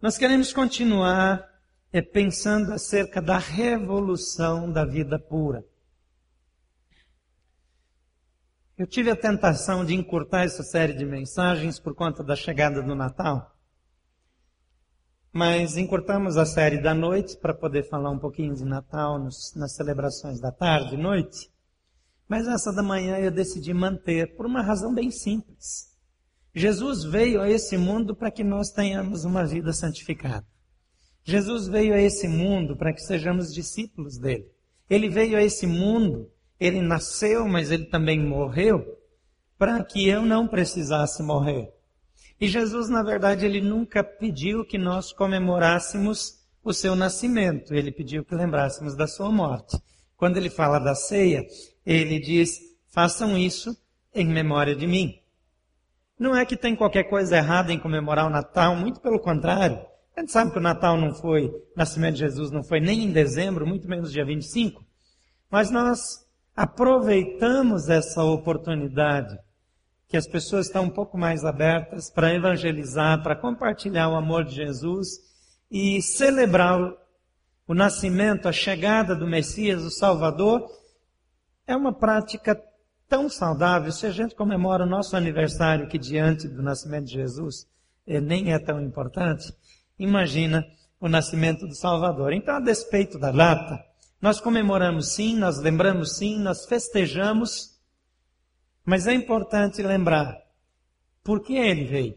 Nós queremos continuar é, pensando acerca da revolução da vida pura. Eu tive a tentação de encurtar essa série de mensagens por conta da chegada do Natal. Mas encurtamos a série da noite para poder falar um pouquinho de Natal nos, nas celebrações da tarde e noite. Mas essa da manhã eu decidi manter por uma razão bem simples. Jesus veio a esse mundo para que nós tenhamos uma vida santificada. Jesus veio a esse mundo para que sejamos discípulos dele. Ele veio a esse mundo ele nasceu, mas ele também morreu para que eu não precisasse morrer. E Jesus, na verdade, ele nunca pediu que nós comemorássemos o seu nascimento, ele pediu que lembrássemos da sua morte. Quando ele fala da ceia, ele diz: façam isso em memória de mim. Não é que tem qualquer coisa errada em comemorar o Natal, muito pelo contrário. A gente sabe que o Natal não foi, o nascimento de Jesus não foi nem em dezembro, muito menos dia 25. Mas nós aproveitamos essa oportunidade que as pessoas estão um pouco mais abertas para evangelizar, para compartilhar o amor de Jesus e celebrar o nascimento, a chegada do Messias, o Salvador, é uma prática tão saudável. Se a gente comemora o nosso aniversário, que diante do nascimento de Jesus eh, nem é tão importante, imagina o nascimento do Salvador. Então, a despeito da data, nós comemoramos sim, nós lembramos sim, nós festejamos, mas é importante lembrar por que ele veio.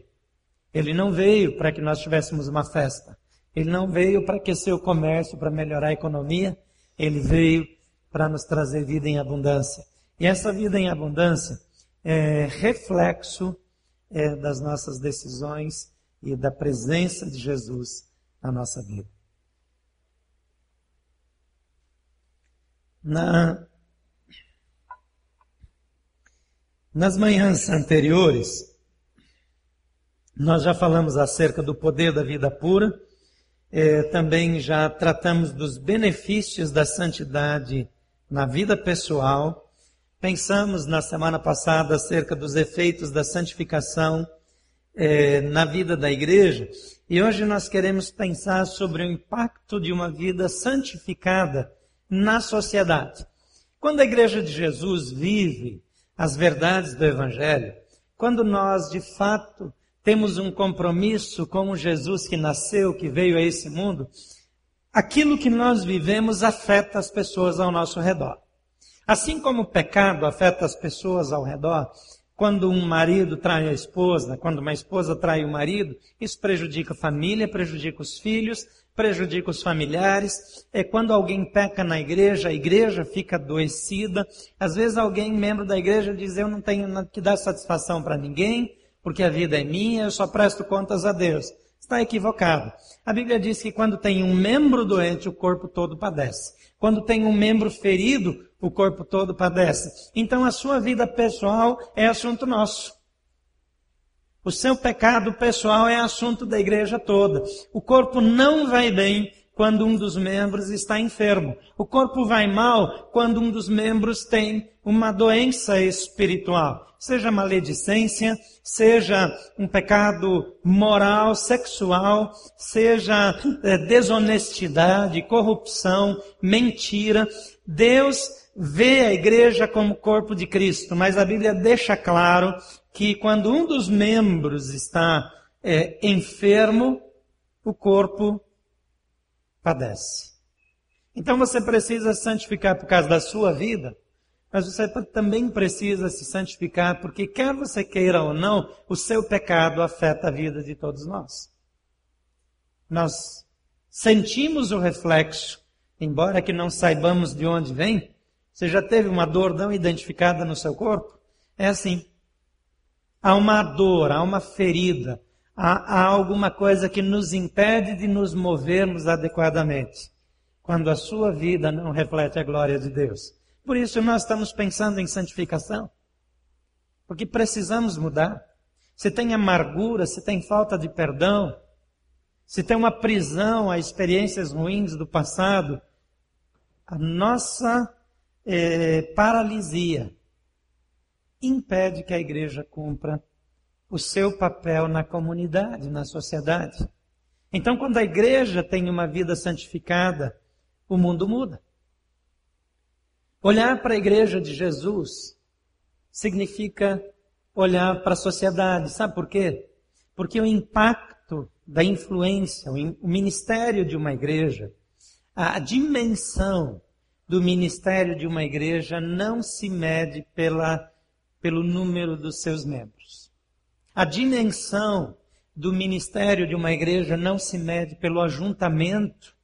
Ele não veio para que nós tivéssemos uma festa. Ele não veio para aquecer o comércio, para melhorar a economia. Ele veio para nos trazer vida em abundância. E essa vida em abundância é reflexo é, das nossas decisões e da presença de Jesus na nossa vida. Na, nas manhãs anteriores, nós já falamos acerca do poder da vida pura, é, também já tratamos dos benefícios da santidade na vida pessoal. Pensamos na semana passada acerca dos efeitos da santificação é, na vida da igreja. E hoje nós queremos pensar sobre o impacto de uma vida santificada na sociedade. Quando a igreja de Jesus vive as verdades do Evangelho, quando nós de fato temos um compromisso com o Jesus que nasceu, que veio a esse mundo, aquilo que nós vivemos afeta as pessoas ao nosso redor. Assim como o pecado afeta as pessoas ao redor, quando um marido trai a esposa, quando uma esposa trai o marido, isso prejudica a família, prejudica os filhos, prejudica os familiares. É quando alguém peca na igreja, a igreja fica adoecida. Às vezes alguém, membro da igreja, diz: Eu não tenho que dar satisfação para ninguém, porque a vida é minha, eu só presto contas a Deus. Está equivocado. A Bíblia diz que quando tem um membro doente, o corpo todo padece. Quando tem um membro ferido, o corpo todo padece. Então a sua vida pessoal é assunto nosso. O seu pecado pessoal é assunto da igreja toda. O corpo não vai bem quando um dos membros está enfermo. O corpo vai mal quando um dos membros tem uma doença espiritual. Seja maledicência, seja um pecado moral, sexual, seja é, desonestidade, corrupção, mentira. Deus vê a igreja como corpo de Cristo, mas a Bíblia deixa claro que quando um dos membros está é, enfermo, o corpo padece. Então você precisa santificar por causa da sua vida, mas você também precisa se santificar porque, quer você queira ou não, o seu pecado afeta a vida de todos nós. Nós sentimos o reflexo, embora que não saibamos de onde vem. Você já teve uma dor não identificada no seu corpo? É assim. Há uma dor, há uma ferida, há, há alguma coisa que nos impede de nos movermos adequadamente. Quando a sua vida não reflete a glória de Deus. Por isso nós estamos pensando em santificação. Porque precisamos mudar. Se tem amargura, se tem falta de perdão, se tem uma prisão a experiências ruins do passado, a nossa eh, paralisia impede que a igreja cumpra o seu papel na comunidade, na sociedade. Então, quando a igreja tem uma vida santificada, o mundo muda. Olhar para a igreja de Jesus significa olhar para a sociedade. Sabe por quê? Porque o impacto da influência, o ministério de uma igreja, a dimensão do ministério de uma igreja não se mede pela, pelo número dos seus membros. A dimensão do ministério de uma igreja não se mede pelo ajuntamento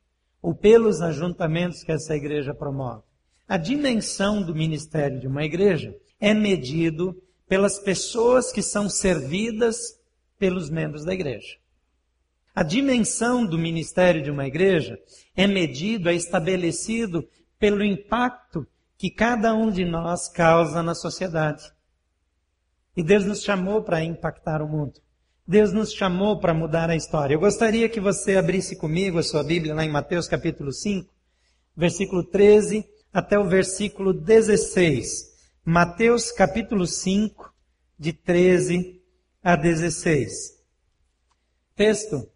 ou pelos ajuntamentos que essa igreja promove. A dimensão do ministério de uma igreja é medido pelas pessoas que são servidas pelos membros da igreja. A dimensão do ministério de uma igreja é medido, é estabelecido pelo impacto que cada um de nós causa na sociedade. E Deus nos chamou para impactar o mundo. Deus nos chamou para mudar a história. Eu gostaria que você abrisse comigo a sua Bíblia lá em Mateus capítulo 5, versículo 13 até o versículo 16. Mateus capítulo 5, de 13 a 16. O texto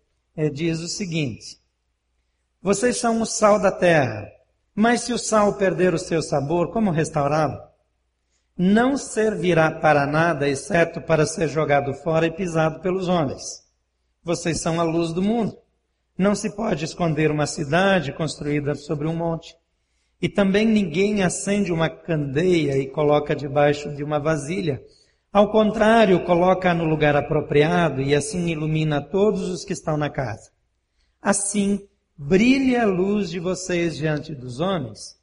diz o seguinte: Vocês são o sal da terra, mas se o sal perder o seu sabor, como restaurá-lo? não servirá para nada, exceto para ser jogado fora e pisado pelos homens. Vocês são a luz do mundo. Não se pode esconder uma cidade construída sobre um monte. E também ninguém acende uma candeia e coloca debaixo de uma vasilha. Ao contrário, coloca no lugar apropriado e assim ilumina todos os que estão na casa. Assim, brilhe a luz de vocês diante dos homens,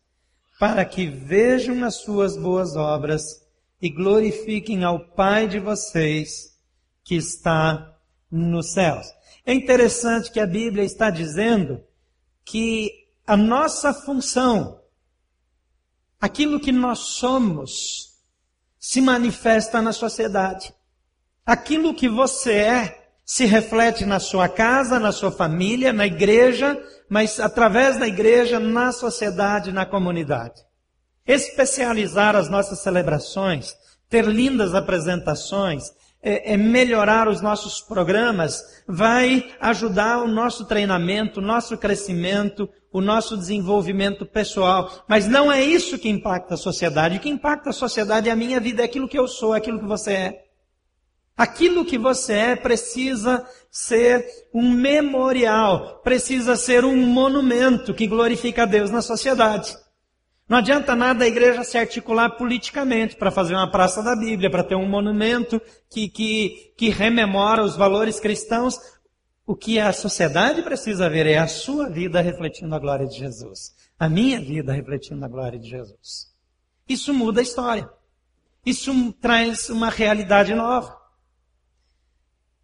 para que vejam as suas boas obras e glorifiquem ao Pai de vocês que está nos céus. É interessante que a Bíblia está dizendo que a nossa função, aquilo que nós somos, se manifesta na sociedade. Aquilo que você é se reflete na sua casa, na sua família, na igreja, mas através da igreja, na sociedade, na comunidade. Especializar as nossas celebrações, ter lindas apresentações, é, é melhorar os nossos programas, vai ajudar o nosso treinamento, o nosso crescimento, o nosso desenvolvimento pessoal. Mas não é isso que impacta a sociedade. O que impacta a sociedade é a minha vida, é aquilo que eu sou, é aquilo que você é. Aquilo que você é precisa ser um memorial, precisa ser um monumento que glorifica a Deus na sociedade. Não adianta nada a igreja se articular politicamente para fazer uma praça da Bíblia, para ter um monumento que, que, que rememora os valores cristãos. O que a sociedade precisa ver é a sua vida refletindo a glória de Jesus. A minha vida refletindo a glória de Jesus. Isso muda a história. Isso traz uma realidade nova.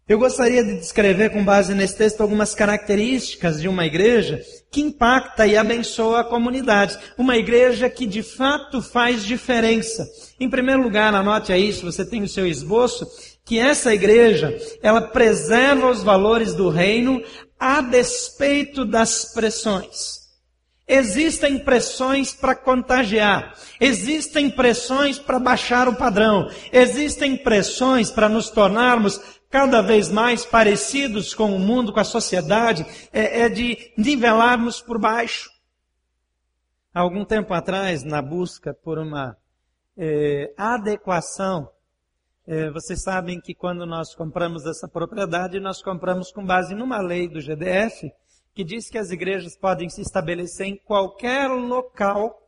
Eu gostaria de descrever com base nesse texto algumas características de uma igreja que impacta e abençoa a comunidade. Uma igreja que de fato faz diferença. Em primeiro lugar, anote aí, se você tem o seu esboço, que essa igreja, ela preserva os valores do reino a despeito das pressões. Existem pressões para contagiar, existem pressões para baixar o padrão, existem pressões para nos tornarmos cada vez mais parecidos com o mundo, com a sociedade, é, é de nivelarmos por baixo. Há algum tempo atrás, na busca por uma é, adequação, vocês sabem que quando nós compramos essa propriedade, nós compramos com base numa lei do GDF, que diz que as igrejas podem se estabelecer em qualquer local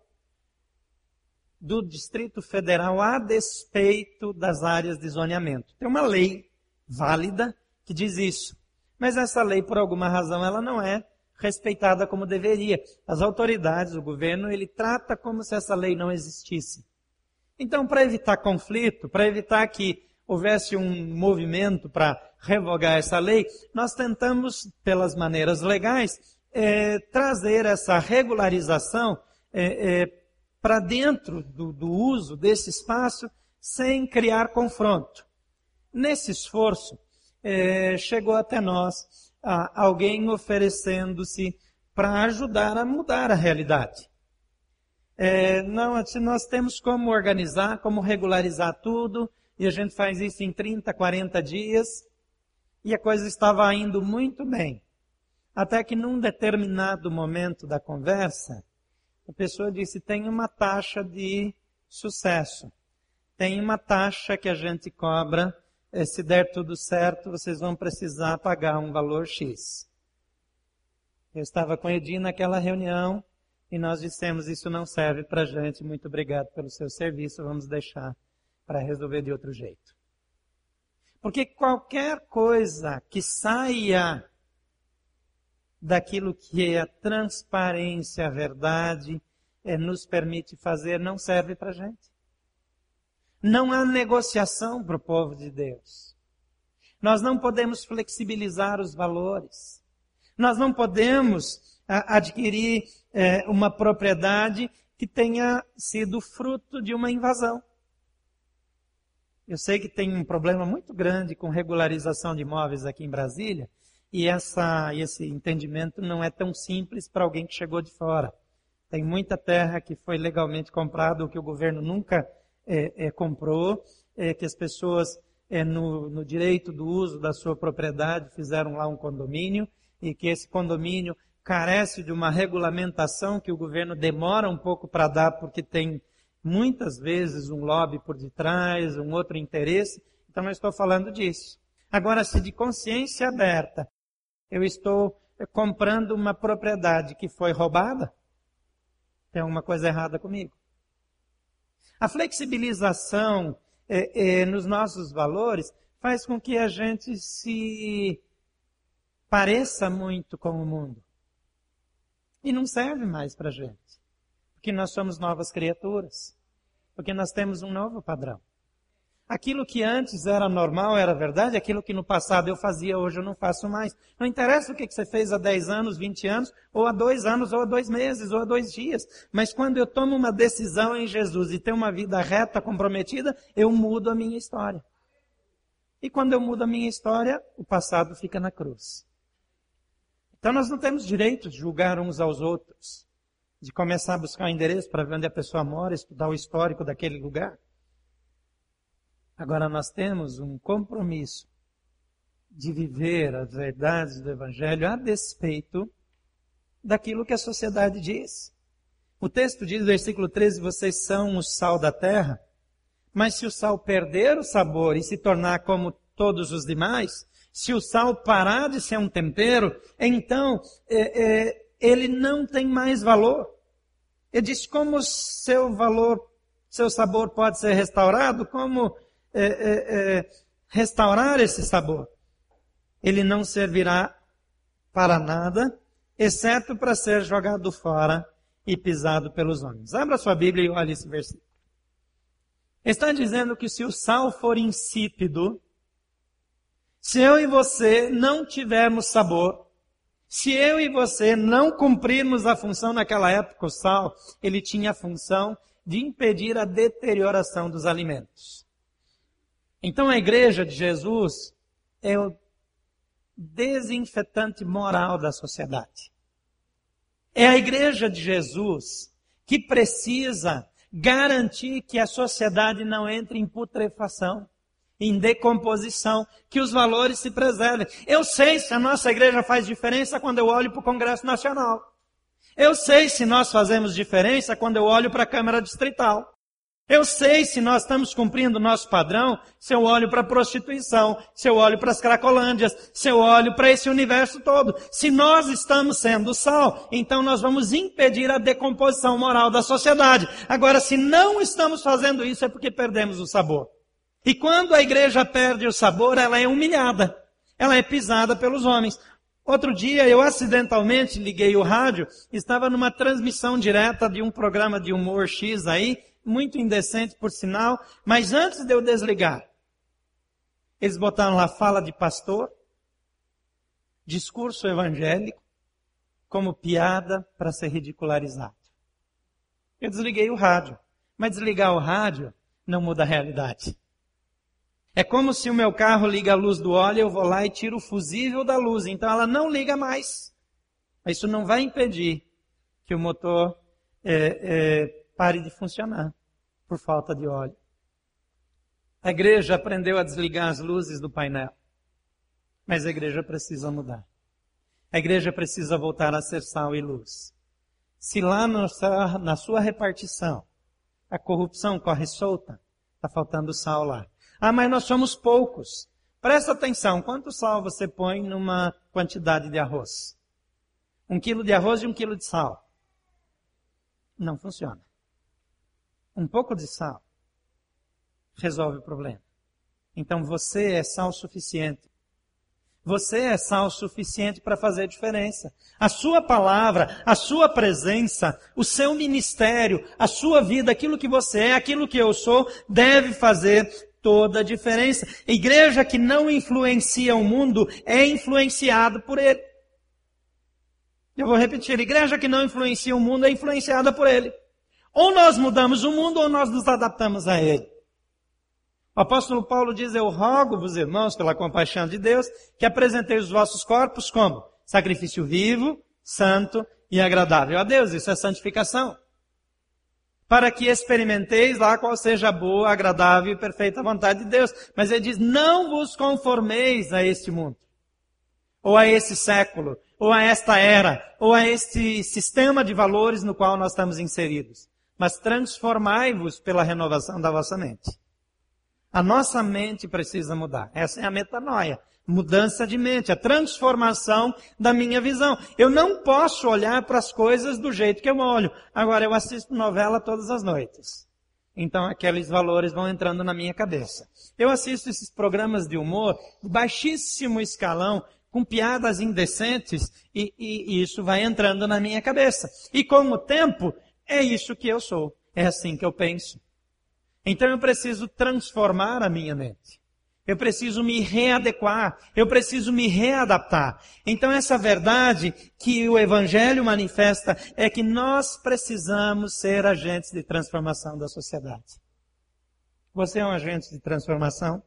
do Distrito Federal a despeito das áreas de zoneamento. Tem uma lei válida que diz isso. Mas essa lei, por alguma razão, ela não é respeitada como deveria. As autoridades, o governo, ele trata como se essa lei não existisse. Então, para evitar conflito, para evitar que houvesse um movimento para revogar essa lei, nós tentamos, pelas maneiras legais, é, trazer essa regularização é, é, para dentro do, do uso desse espaço sem criar confronto. Nesse esforço, é, chegou até nós alguém oferecendo-se para ajudar a mudar a realidade. É, não, nós temos como organizar, como regularizar tudo, e a gente faz isso em 30, 40 dias, e a coisa estava indo muito bem. Até que num determinado momento da conversa, a pessoa disse: tem uma taxa de sucesso, tem uma taxa que a gente cobra, eh, se der tudo certo, vocês vão precisar pagar um valor X. Eu estava com Edi naquela reunião e nós dissemos: Isso não serve para gente, muito obrigado pelo seu serviço, vamos deixar para resolver de outro jeito. Porque qualquer coisa que saia daquilo que é a transparência, a verdade, é, nos permite fazer, não serve para gente. Não há negociação para o povo de Deus. Nós não podemos flexibilizar os valores. Nós não podemos adquirir é, uma propriedade que tenha sido fruto de uma invasão. Eu sei que tem um problema muito grande com regularização de imóveis aqui em Brasília, e essa, esse entendimento não é tão simples para alguém que chegou de fora. Tem muita terra que foi legalmente comprada, ou que o governo nunca é, é, comprou, é, que as pessoas, é, no, no direito do uso da sua propriedade, fizeram lá um condomínio, e que esse condomínio carece de uma regulamentação que o governo demora um pouco para dar, porque tem muitas vezes um lobby por detrás, um outro interesse. Então, não estou falando disso. Agora, se de consciência aberta eu estou comprando uma propriedade que foi roubada, tem alguma coisa errada comigo. A flexibilização é, é, nos nossos valores faz com que a gente se pareça muito com o mundo. E não serve mais para gente. Porque nós somos novas criaturas. Porque nós temos um novo padrão. Aquilo que antes era normal, era verdade, aquilo que no passado eu fazia, hoje eu não faço mais. Não interessa o que você fez há 10 anos, 20 anos, ou há dois anos, ou há dois meses, ou há dois dias. Mas quando eu tomo uma decisão em Jesus e tenho uma vida reta, comprometida, eu mudo a minha história. E quando eu mudo a minha história, o passado fica na cruz. Então nós não temos direito de julgar uns aos outros, de começar a buscar o um endereço para ver onde a pessoa mora, estudar o histórico daquele lugar. Agora nós temos um compromisso de viver as verdades do Evangelho a despeito daquilo que a sociedade diz. O texto diz, versículo 13, vocês são o sal da terra, mas se o sal perder o sabor e se tornar como todos os demais, se o sal parar de ser um tempero, então é, é, ele não tem mais valor. Ele diz como seu valor, seu sabor pode ser restaurado, como é, é, é, restaurar esse sabor. Ele não servirá para nada, exceto para ser jogado fora e pisado pelos homens. Abra sua Bíblia e olhe esse versículo. Está dizendo que se o sal for insípido, se eu e você não tivermos sabor, se eu e você não cumprirmos a função naquela época, o sal, ele tinha a função de impedir a deterioração dos alimentos. Então a igreja de Jesus é o desinfetante moral da sociedade. É a igreja de Jesus que precisa garantir que a sociedade não entre em putrefação, em decomposição, que os valores se preservem. Eu sei se a nossa igreja faz diferença quando eu olho para o Congresso Nacional. Eu sei se nós fazemos diferença quando eu olho para a Câmara Distrital. Eu sei se nós estamos cumprindo o nosso padrão se eu olho para a prostituição, se eu olho para as cracolândias, se eu olho para esse universo todo. Se nós estamos sendo sal, então nós vamos impedir a decomposição moral da sociedade. Agora, se não estamos fazendo isso, é porque perdemos o sabor. E quando a igreja perde o sabor, ela é humilhada. Ela é pisada pelos homens. Outro dia eu acidentalmente liguei o rádio, estava numa transmissão direta de um programa de humor X aí, muito indecente por sinal, mas antes de eu desligar, eles botaram lá fala de pastor, discurso evangélico, como piada para ser ridicularizado. Eu desliguei o rádio, mas desligar o rádio não muda a realidade. É como se o meu carro liga a luz do óleo, eu vou lá e tiro o fusível da luz, então ela não liga mais. Mas isso não vai impedir que o motor é, é, pare de funcionar por falta de óleo. A igreja aprendeu a desligar as luzes do painel, mas a igreja precisa mudar. A igreja precisa voltar a ser sal e luz. Se lá na sua repartição a corrupção corre solta, está faltando sal lá. Ah, mas nós somos poucos. Presta atenção, quanto sal você põe numa quantidade de arroz? Um quilo de arroz e um quilo de sal. Não funciona. Um pouco de sal resolve o problema. Então você é sal suficiente. Você é sal suficiente para fazer diferença. A sua palavra, a sua presença, o seu ministério, a sua vida, aquilo que você é, aquilo que eu sou, deve fazer toda a diferença. Igreja que não influencia o mundo é influenciada por ele. Eu vou repetir, igreja que não influencia o mundo é influenciada por ele. Ou nós mudamos o mundo ou nós nos adaptamos a ele. O apóstolo Paulo diz: Eu rogo-vos, irmãos, pela compaixão de Deus, que apresenteis os vossos corpos como sacrifício vivo, santo e agradável a Deus. Isso é santificação. Para que experimenteis lá qual seja a boa, agradável e perfeita vontade de Deus. Mas ele diz: Não vos conformeis a este mundo, ou a esse século, ou a esta era, ou a este sistema de valores no qual nós estamos inseridos. Mas transformai-vos pela renovação da vossa mente. A nossa mente precisa mudar. Essa é a metanoia. Mudança de mente, a transformação da minha visão. Eu não posso olhar para as coisas do jeito que eu olho. Agora, eu assisto novela todas as noites. Então, aqueles valores vão entrando na minha cabeça. Eu assisto esses programas de humor, baixíssimo escalão, com piadas indecentes, e, e, e isso vai entrando na minha cabeça. E com o tempo, é isso que eu sou. É assim que eu penso. Então eu preciso transformar a minha mente. Eu preciso me readequar, eu preciso me readaptar. Então essa verdade que o evangelho manifesta é que nós precisamos ser agentes de transformação da sociedade. Você é um agente de transformação?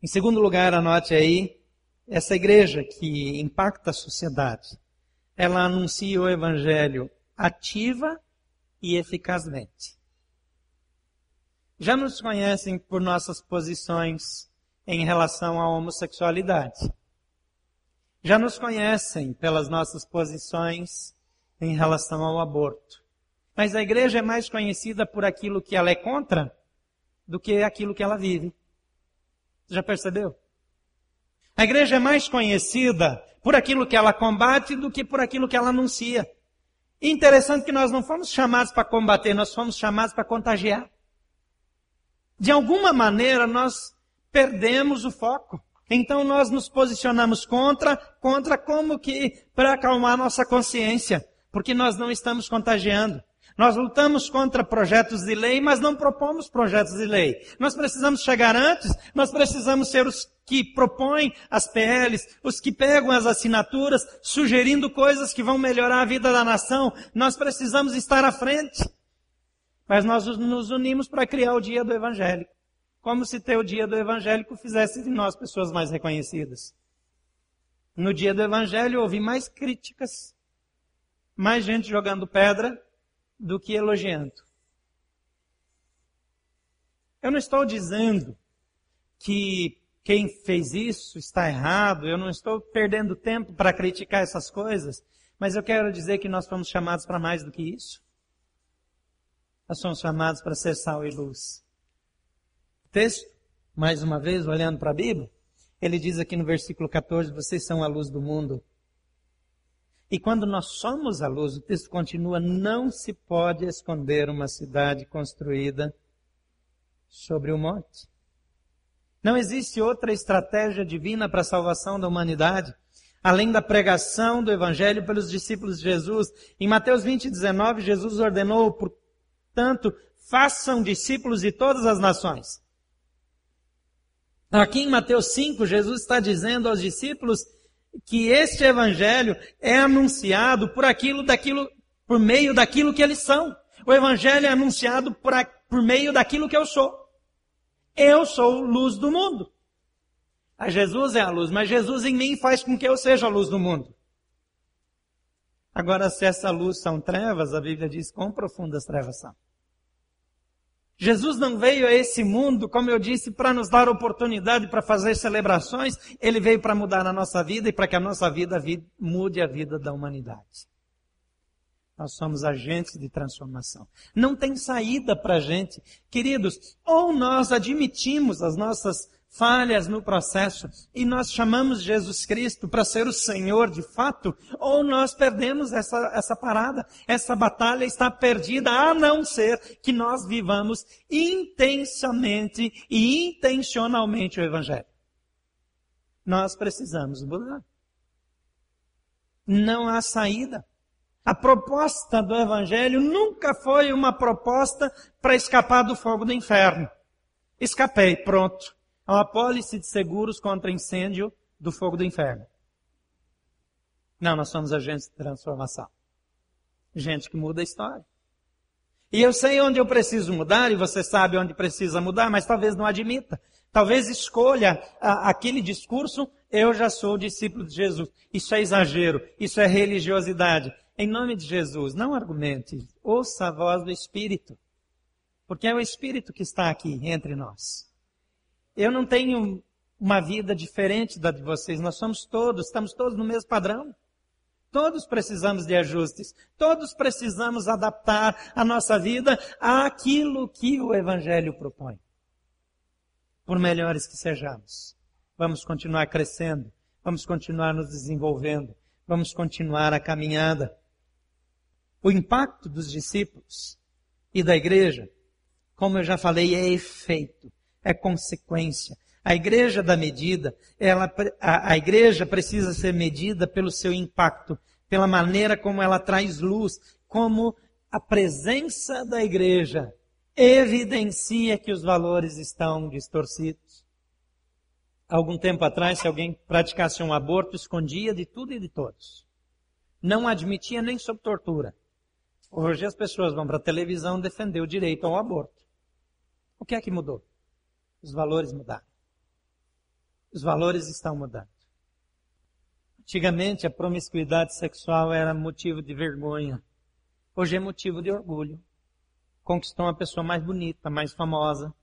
Em segundo lugar, anote aí, essa igreja que impacta a sociedade, ela anuncia o evangelho ativa e eficazmente já nos conhecem por nossas posições em relação à homossexualidade. Já nos conhecem pelas nossas posições em relação ao aborto. Mas a igreja é mais conhecida por aquilo que ela é contra do que aquilo que ela vive. Já percebeu? A igreja é mais conhecida por aquilo que ela combate do que por aquilo que ela anuncia. interessante que nós não fomos chamados para combater, nós fomos chamados para contagiar de alguma maneira nós perdemos o foco. Então nós nos posicionamos contra, contra como que para acalmar nossa consciência, porque nós não estamos contagiando. Nós lutamos contra projetos de lei, mas não propomos projetos de lei. Nós precisamos chegar antes, nós precisamos ser os que propõem as PLs, os que pegam as assinaturas, sugerindo coisas que vão melhorar a vida da nação. Nós precisamos estar à frente. Mas nós nos unimos para criar o dia do evangélico. Como se ter o dia do evangélico fizesse de nós pessoas mais reconhecidas. No dia do evangelho houve mais críticas, mais gente jogando pedra do que elogiando. Eu não estou dizendo que quem fez isso está errado, eu não estou perdendo tempo para criticar essas coisas, mas eu quero dizer que nós fomos chamados para mais do que isso. Nós somos chamados para ser sal e luz. O texto, mais uma vez, olhando para a Bíblia, ele diz aqui no versículo 14: Vocês são a luz do mundo. E quando nós somos a luz, o texto continua: Não se pode esconder uma cidade construída sobre o monte. Não existe outra estratégia divina para a salvação da humanidade, além da pregação do Evangelho pelos discípulos de Jesus. Em Mateus 20, 19, Jesus ordenou por Portanto, façam discípulos de todas as nações. Aqui em Mateus 5, Jesus está dizendo aos discípulos que este evangelho é anunciado por aquilo daquilo, por meio daquilo que eles são. O evangelho é anunciado por, por meio daquilo que eu sou. Eu sou luz do mundo. A Jesus é a luz, mas Jesus em mim faz com que eu seja a luz do mundo. Agora, se essa luz são trevas, a Bíblia diz quão profundas trevas são. Jesus não veio a esse mundo, como eu disse, para nos dar oportunidade para fazer celebrações, ele veio para mudar a nossa vida e para que a nossa vida mude a vida da humanidade. Nós somos agentes de transformação. Não tem saída para a gente. Queridos, ou nós admitimos as nossas falhas no processo e nós chamamos Jesus Cristo para ser o Senhor de fato, ou nós perdemos essa, essa parada. Essa batalha está perdida, a não ser que nós vivamos intensamente e intencionalmente o Evangelho. Nós precisamos mudar. Não há saída. A proposta do Evangelho nunca foi uma proposta para escapar do fogo do inferno. Escapei, pronto. É uma pólice de seguros contra incêndio do fogo do inferno. Não, nós somos agentes de transformação. Gente que muda a história. E eu sei onde eu preciso mudar, e você sabe onde precisa mudar, mas talvez não admita. Talvez escolha a, aquele discurso, eu já sou discípulo de Jesus. Isso é exagero, isso é religiosidade. Em nome de Jesus, não argumente. Ouça a voz do Espírito. Porque é o Espírito que está aqui entre nós. Eu não tenho uma vida diferente da de vocês. Nós somos todos, estamos todos no mesmo padrão. Todos precisamos de ajustes. Todos precisamos adaptar a nossa vida àquilo que o Evangelho propõe. Por melhores que sejamos. Vamos continuar crescendo. Vamos continuar nos desenvolvendo. Vamos continuar a caminhada. O impacto dos discípulos e da igreja, como eu já falei, é efeito, é consequência. A igreja da medida, ela, a, a igreja precisa ser medida pelo seu impacto, pela maneira como ela traz luz, como a presença da igreja evidencia que os valores estão distorcidos. Algum tempo atrás, se alguém praticasse um aborto, escondia de tudo e de todos. Não admitia nem sob tortura. Hoje as pessoas vão para a televisão defender o direito ao aborto. O que é que mudou? Os valores mudaram. Os valores estão mudando. Antigamente a promiscuidade sexual era motivo de vergonha. Hoje é motivo de orgulho. Conquistou uma pessoa mais bonita, mais famosa.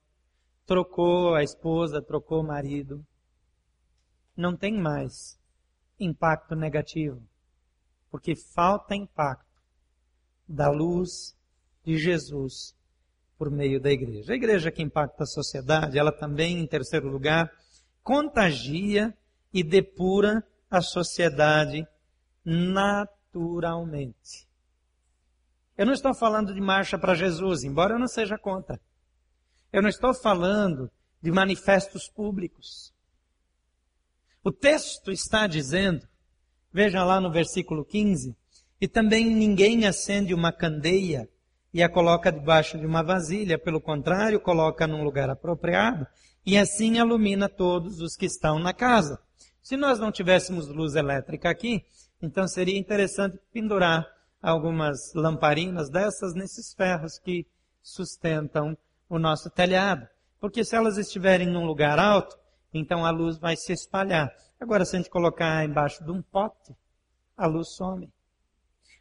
Trocou a esposa, trocou o marido. Não tem mais impacto negativo. Porque falta impacto da luz de Jesus por meio da igreja. A igreja que impacta a sociedade, ela também, em terceiro lugar, contagia e depura a sociedade naturalmente. Eu não estou falando de marcha para Jesus, embora eu não seja contra. Eu não estou falando de manifestos públicos. O texto está dizendo, veja lá no versículo 15, e também ninguém acende uma candeia e a coloca debaixo de uma vasilha, pelo contrário, coloca num lugar apropriado e assim ilumina todos os que estão na casa. Se nós não tivéssemos luz elétrica aqui, então seria interessante pendurar algumas lamparinas dessas nesses ferros que sustentam o nosso telhado. Porque se elas estiverem num lugar alto, então a luz vai se espalhar. Agora, se a gente colocar embaixo de um pote, a luz some.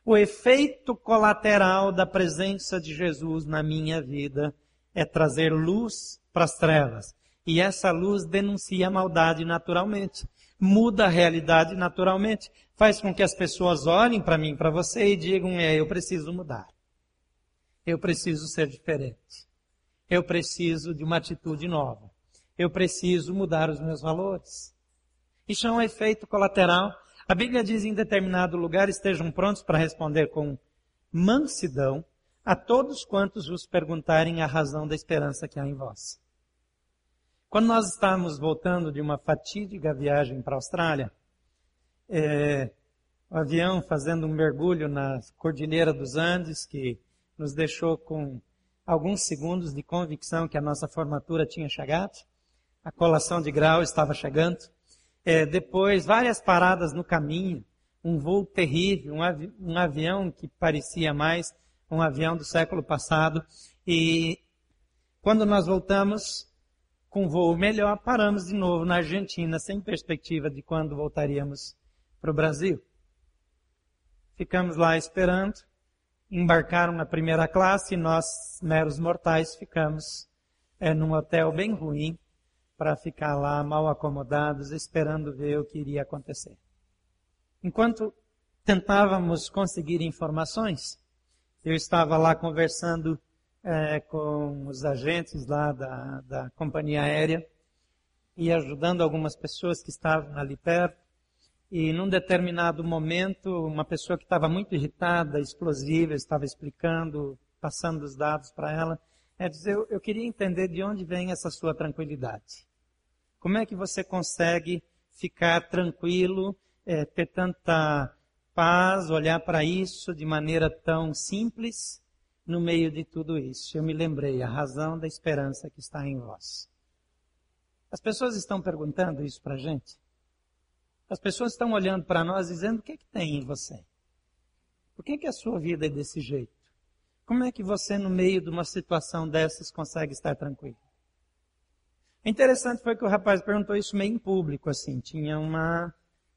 O efeito colateral da presença de Jesus na minha vida é trazer luz para as trevas. E essa luz denuncia a maldade naturalmente, muda a realidade naturalmente, faz com que as pessoas olhem para mim, para você e digam: é, eu preciso mudar. Eu preciso ser diferente. Eu preciso de uma atitude nova. Eu preciso mudar os meus valores. Isso é um efeito colateral a Bíblia diz em determinado lugar: estejam prontos para responder com mansidão a todos quantos vos perguntarem a razão da esperança que há em vós. Quando nós estávamos voltando de uma fatídica viagem para a Austrália, é, o avião fazendo um mergulho na Cordilheira dos Andes, que nos deixou com alguns segundos de convicção que a nossa formatura tinha chegado, a colação de grau estava chegando. É, depois, várias paradas no caminho, um voo terrível, um, avi um avião que parecia mais um avião do século passado. E quando nós voltamos com voo melhor, paramos de novo na Argentina, sem perspectiva de quando voltaríamos para o Brasil. Ficamos lá esperando embarcaram na primeira classe e nós, meros mortais, ficamos é, num hotel bem ruim para ficar lá mal acomodados, esperando ver o que iria acontecer. Enquanto tentávamos conseguir informações, eu estava lá conversando é, com os agentes lá da, da companhia aérea e ajudando algumas pessoas que estavam ali perto. E num determinado momento, uma pessoa que estava muito irritada, explosiva, estava explicando, passando os dados para ela, é dizer, eu, eu queria entender de onde vem essa sua tranquilidade. Como é que você consegue ficar tranquilo, é, ter tanta paz, olhar para isso de maneira tão simples no meio de tudo isso? Eu me lembrei, a razão da esperança que está em vós. As pessoas estão perguntando isso para a gente. As pessoas estão olhando para nós dizendo: o que, é que tem em você? Por que, é que a sua vida é desse jeito? Como é que você, no meio de uma situação dessas, consegue estar tranquilo? Interessante foi que o rapaz perguntou isso meio em público, assim. Tinha uma,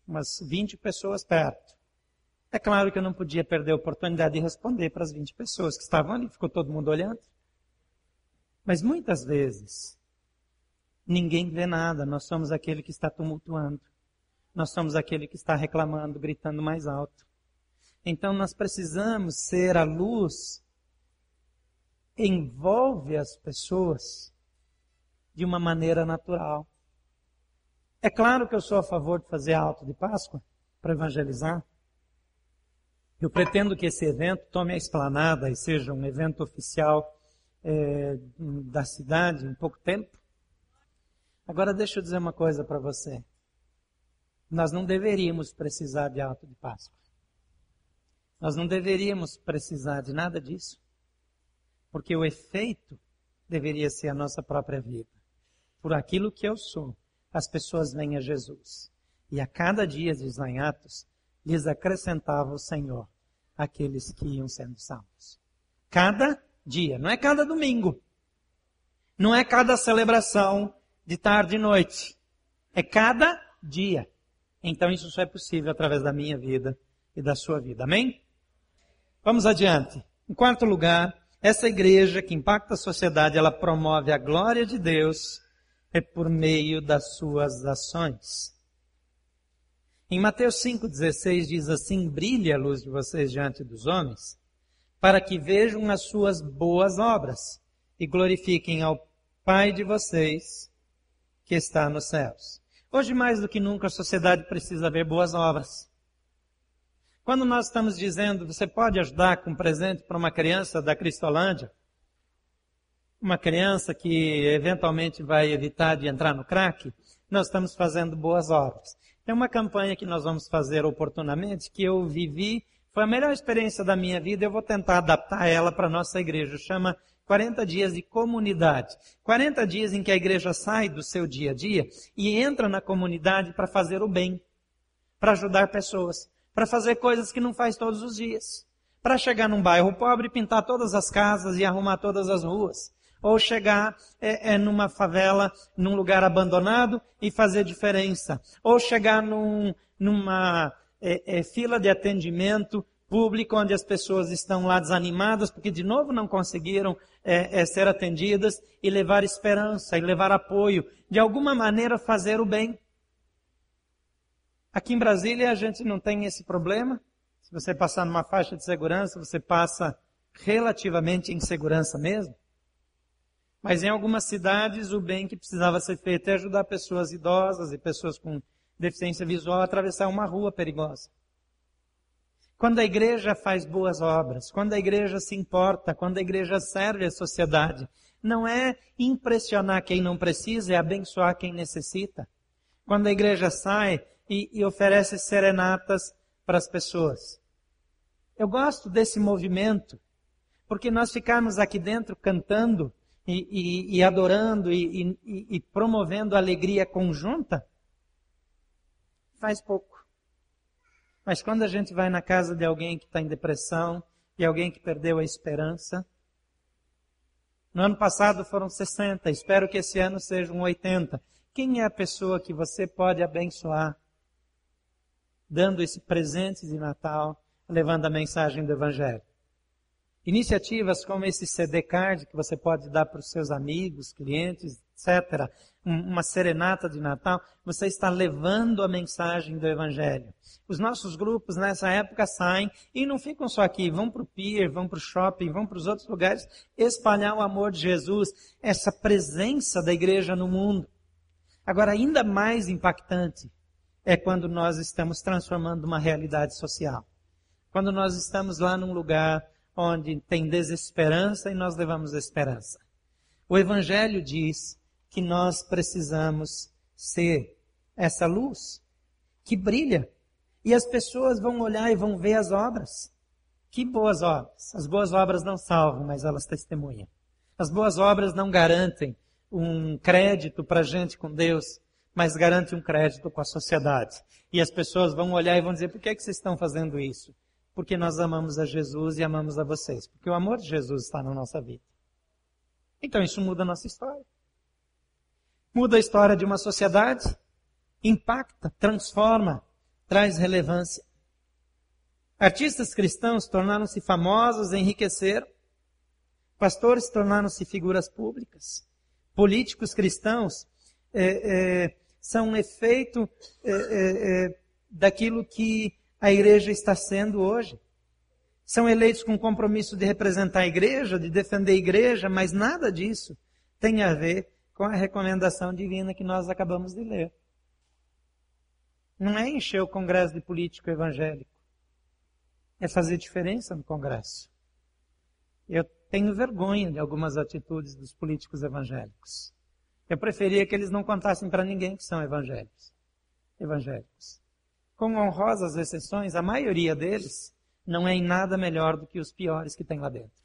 umas 20 pessoas perto. É claro que eu não podia perder a oportunidade de responder para as 20 pessoas que estavam ali, ficou todo mundo olhando. Mas muitas vezes, ninguém vê nada, nós somos aquele que está tumultuando. Nós somos aquele que está reclamando, gritando mais alto. Então nós precisamos ser a luz envolve as pessoas de uma maneira natural. É claro que eu sou a favor de fazer alto de Páscoa para evangelizar. Eu pretendo que esse evento tome a esplanada e seja um evento oficial é, da cidade em pouco tempo. Agora deixa eu dizer uma coisa para você. Nós não deveríamos precisar de alto de Páscoa. Nós não deveríamos precisar de nada disso. Porque o efeito deveria ser a nossa própria vida. Por aquilo que eu sou, as pessoas vêm a Jesus. E a cada dia, diz lá em Atos, lhes acrescentava o Senhor aqueles que iam sendo salvos. Cada dia, não é cada domingo. Não é cada celebração de tarde e noite. É cada dia. Então isso só é possível através da minha vida e da sua vida. Amém? Vamos adiante. Em quarto lugar, essa igreja que impacta a sociedade, ela promove a glória de Deus é por meio das suas ações. Em Mateus 5,16 diz assim: Brilhe a luz de vocês diante dos homens, para que vejam as suas boas obras e glorifiquem ao Pai de vocês que está nos céus. Hoje, mais do que nunca, a sociedade precisa ver boas obras. Quando nós estamos dizendo, você pode ajudar com um presente para uma criança da Cristolândia, uma criança que eventualmente vai evitar de entrar no crack, nós estamos fazendo boas obras. Tem uma campanha que nós vamos fazer oportunamente que eu vivi, foi a melhor experiência da minha vida, eu vou tentar adaptar ela para a nossa igreja. Chama 40 dias de comunidade. 40 dias em que a igreja sai do seu dia a dia e entra na comunidade para fazer o bem, para ajudar pessoas, para fazer coisas que não faz todos os dias. Para chegar num bairro pobre, pintar todas as casas e arrumar todas as ruas. Ou chegar é, é, numa favela, num lugar abandonado e fazer diferença. Ou chegar num, numa é, é fila de atendimento público onde as pessoas estão lá desanimadas porque de novo não conseguiram é, é, ser atendidas e levar esperança e levar apoio, de alguma maneira fazer o bem. Aqui em Brasília a gente não tem esse problema. Se você passar numa faixa de segurança, você passa relativamente em segurança mesmo. Mas em algumas cidades o bem que precisava ser feito é ajudar pessoas idosas e pessoas com deficiência visual a atravessar uma rua perigosa. Quando a igreja faz boas obras, quando a igreja se importa, quando a igreja serve a sociedade, não é impressionar quem não precisa, é abençoar quem necessita. Quando a igreja sai e, e oferece serenatas para as pessoas. Eu gosto desse movimento, porque nós ficarmos aqui dentro cantando e, e, e adorando e, promovendo a alegria conjunta, faz pouco. Mas quando a gente vai na casa de alguém que está em depressão e alguém que perdeu a esperança, no ano passado foram 60, espero que esse ano sejam 80. Quem é a pessoa que você pode abençoar, dando esse presente de Natal, levando a mensagem do Evangelho? Iniciativas como esse CD card que você pode dar para os seus amigos, clientes, etc. Uma serenata de Natal, você está levando a mensagem do Evangelho. Os nossos grupos nessa época saem e não ficam só aqui, vão para o pier, vão para o shopping, vão para os outros lugares espalhar o amor de Jesus, essa presença da igreja no mundo. Agora, ainda mais impactante é quando nós estamos transformando uma realidade social. Quando nós estamos lá num lugar onde tem desesperança e nós levamos esperança. O Evangelho diz que nós precisamos ser essa luz que brilha. E as pessoas vão olhar e vão ver as obras. Que boas obras! As boas obras não salvam, mas elas testemunham. As boas obras não garantem um crédito para a gente com Deus, mas garantem um crédito com a sociedade. E as pessoas vão olhar e vão dizer: por que, é que vocês estão fazendo isso? Porque nós amamos a Jesus e amamos a vocês. Porque o amor de Jesus está na nossa vida. Então isso muda a nossa história. Muda a história de uma sociedade, impacta, transforma, traz relevância. Artistas cristãos tornaram-se famosos, enriqueceram. Pastores tornaram-se figuras públicas. Políticos cristãos é, é, são um efeito é, daquilo que a igreja está sendo hoje. São eleitos com compromisso de representar a igreja, de defender a igreja, mas nada disso tem a ver com a recomendação divina que nós acabamos de ler. Não é encher o congresso de político evangélico. É fazer diferença no congresso. Eu tenho vergonha de algumas atitudes dos políticos evangélicos. Eu preferia que eles não contassem para ninguém que são evangélicos. Evangélicos com honrosas exceções, a maioria deles não é em nada melhor do que os piores que tem lá dentro.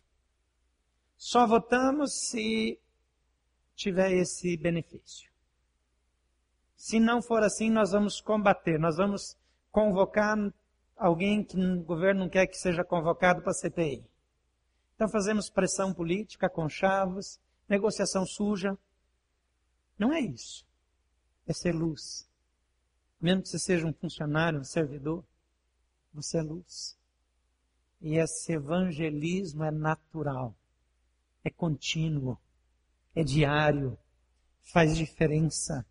Só votamos se tiver esse benefício. Se não for assim, nós vamos combater, nós vamos convocar alguém que o governo não quer que seja convocado para a CPI. Então fazemos pressão política, conchavos, negociação suja. Não é isso. É ser luz. Mesmo que você seja um funcionário, um servidor, você é luz. E esse evangelismo é natural, é contínuo, é diário, faz diferença.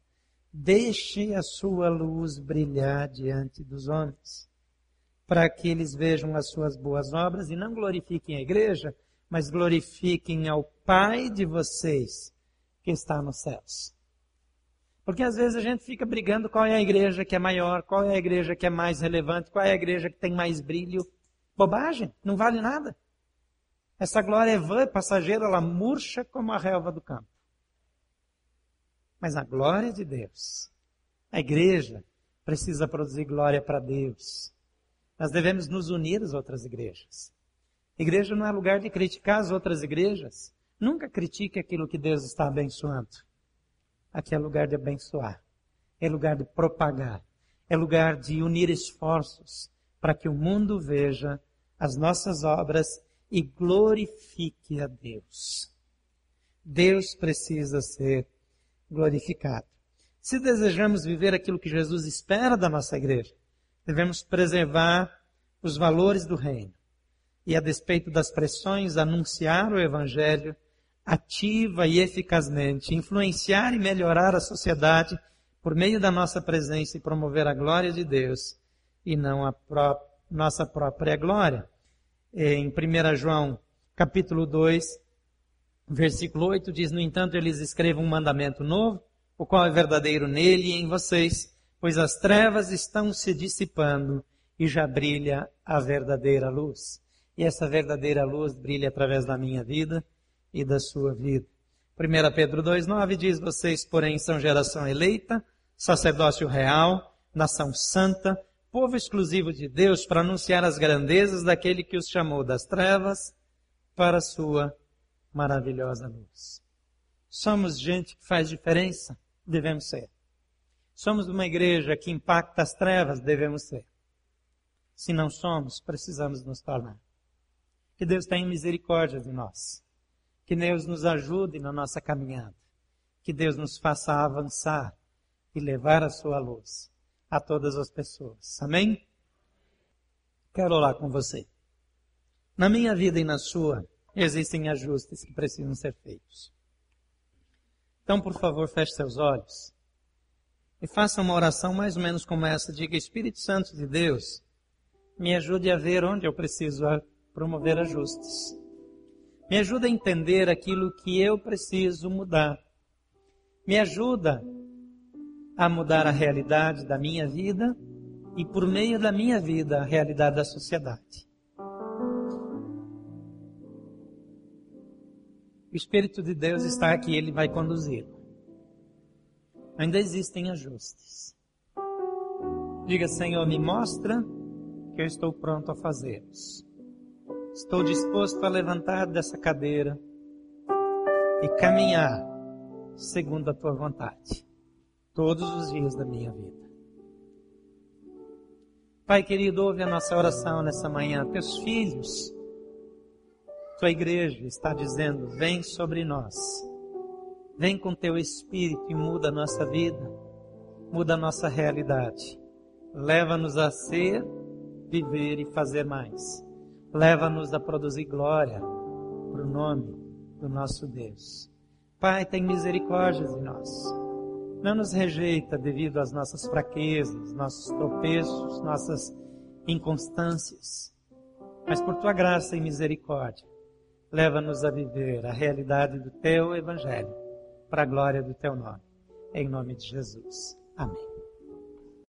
Deixe a sua luz brilhar diante dos homens, para que eles vejam as suas boas obras e não glorifiquem a igreja, mas glorifiquem ao Pai de vocês que está nos céus. Porque às vezes a gente fica brigando qual é a igreja que é maior, qual é a igreja que é mais relevante, qual é a igreja que tem mais brilho. Bobagem, não vale nada. Essa glória é vã, passageira, ela murcha como a relva do campo. Mas a glória de Deus, a igreja precisa produzir glória para Deus. Nós devemos nos unir às outras igrejas. igreja não é lugar de criticar as outras igrejas. Nunca critique aquilo que Deus está abençoando. Aqui é lugar de abençoar, é lugar de propagar, é lugar de unir esforços para que o mundo veja as nossas obras e glorifique a Deus. Deus precisa ser glorificado. Se desejamos viver aquilo que Jesus espera da nossa igreja, devemos preservar os valores do reino e, a despeito das pressões, anunciar o Evangelho ativa e eficazmente influenciar e melhorar a sociedade por meio da nossa presença e promover a glória de Deus e não a pró nossa própria glória. Em 1 João, capítulo 2, versículo 8 diz: "No entanto, eles escrevam um mandamento novo, o qual é verdadeiro nele e em vocês, pois as trevas estão se dissipando e já brilha a verdadeira luz." E essa verdadeira luz brilha através da minha vida e da sua vida. 1 Pedro 2,9 diz: Vocês, porém, são geração eleita, sacerdócio real, nação santa, povo exclusivo de Deus, para anunciar as grandezas daquele que os chamou das trevas para a sua maravilhosa luz. Somos gente que faz diferença? Devemos ser. Somos uma igreja que impacta as trevas? Devemos ser. Se não somos, precisamos nos tornar. Que Deus tenha misericórdia de nós. Que Deus nos ajude na nossa caminhada. Que Deus nos faça avançar e levar a sua luz a todas as pessoas. Amém? Quero orar com você. Na minha vida e na sua, existem ajustes que precisam ser feitos. Então, por favor, feche seus olhos e faça uma oração mais ou menos como essa. Diga, Espírito Santo de Deus, me ajude a ver onde eu preciso promover ajustes. Me ajuda a entender aquilo que eu preciso mudar. Me ajuda a mudar a realidade da minha vida e, por meio da minha vida, a realidade da sociedade. O Espírito de Deus está aqui, ele vai conduzi-lo. Ainda existem ajustes. Diga, Senhor, me mostra que eu estou pronto a fazê-los. Estou disposto a levantar dessa cadeira e caminhar segundo a tua vontade, todos os dias da minha vida. Pai querido, ouve a nossa oração nessa manhã. Teus filhos tua igreja está dizendo: vem sobre nós. Vem com teu espírito e muda a nossa vida, muda a nossa realidade. Leva-nos a ser, viver e fazer mais. Leva-nos a produzir glória para o nome do nosso Deus. Pai, tem misericórdia de nós. Não nos rejeita devido às nossas fraquezas, nossos tropeços, nossas inconstâncias. Mas por tua graça e misericórdia, Leva-nos a viver a realidade do teu evangelho, para a glória do teu nome. Em nome de Jesus. Amém.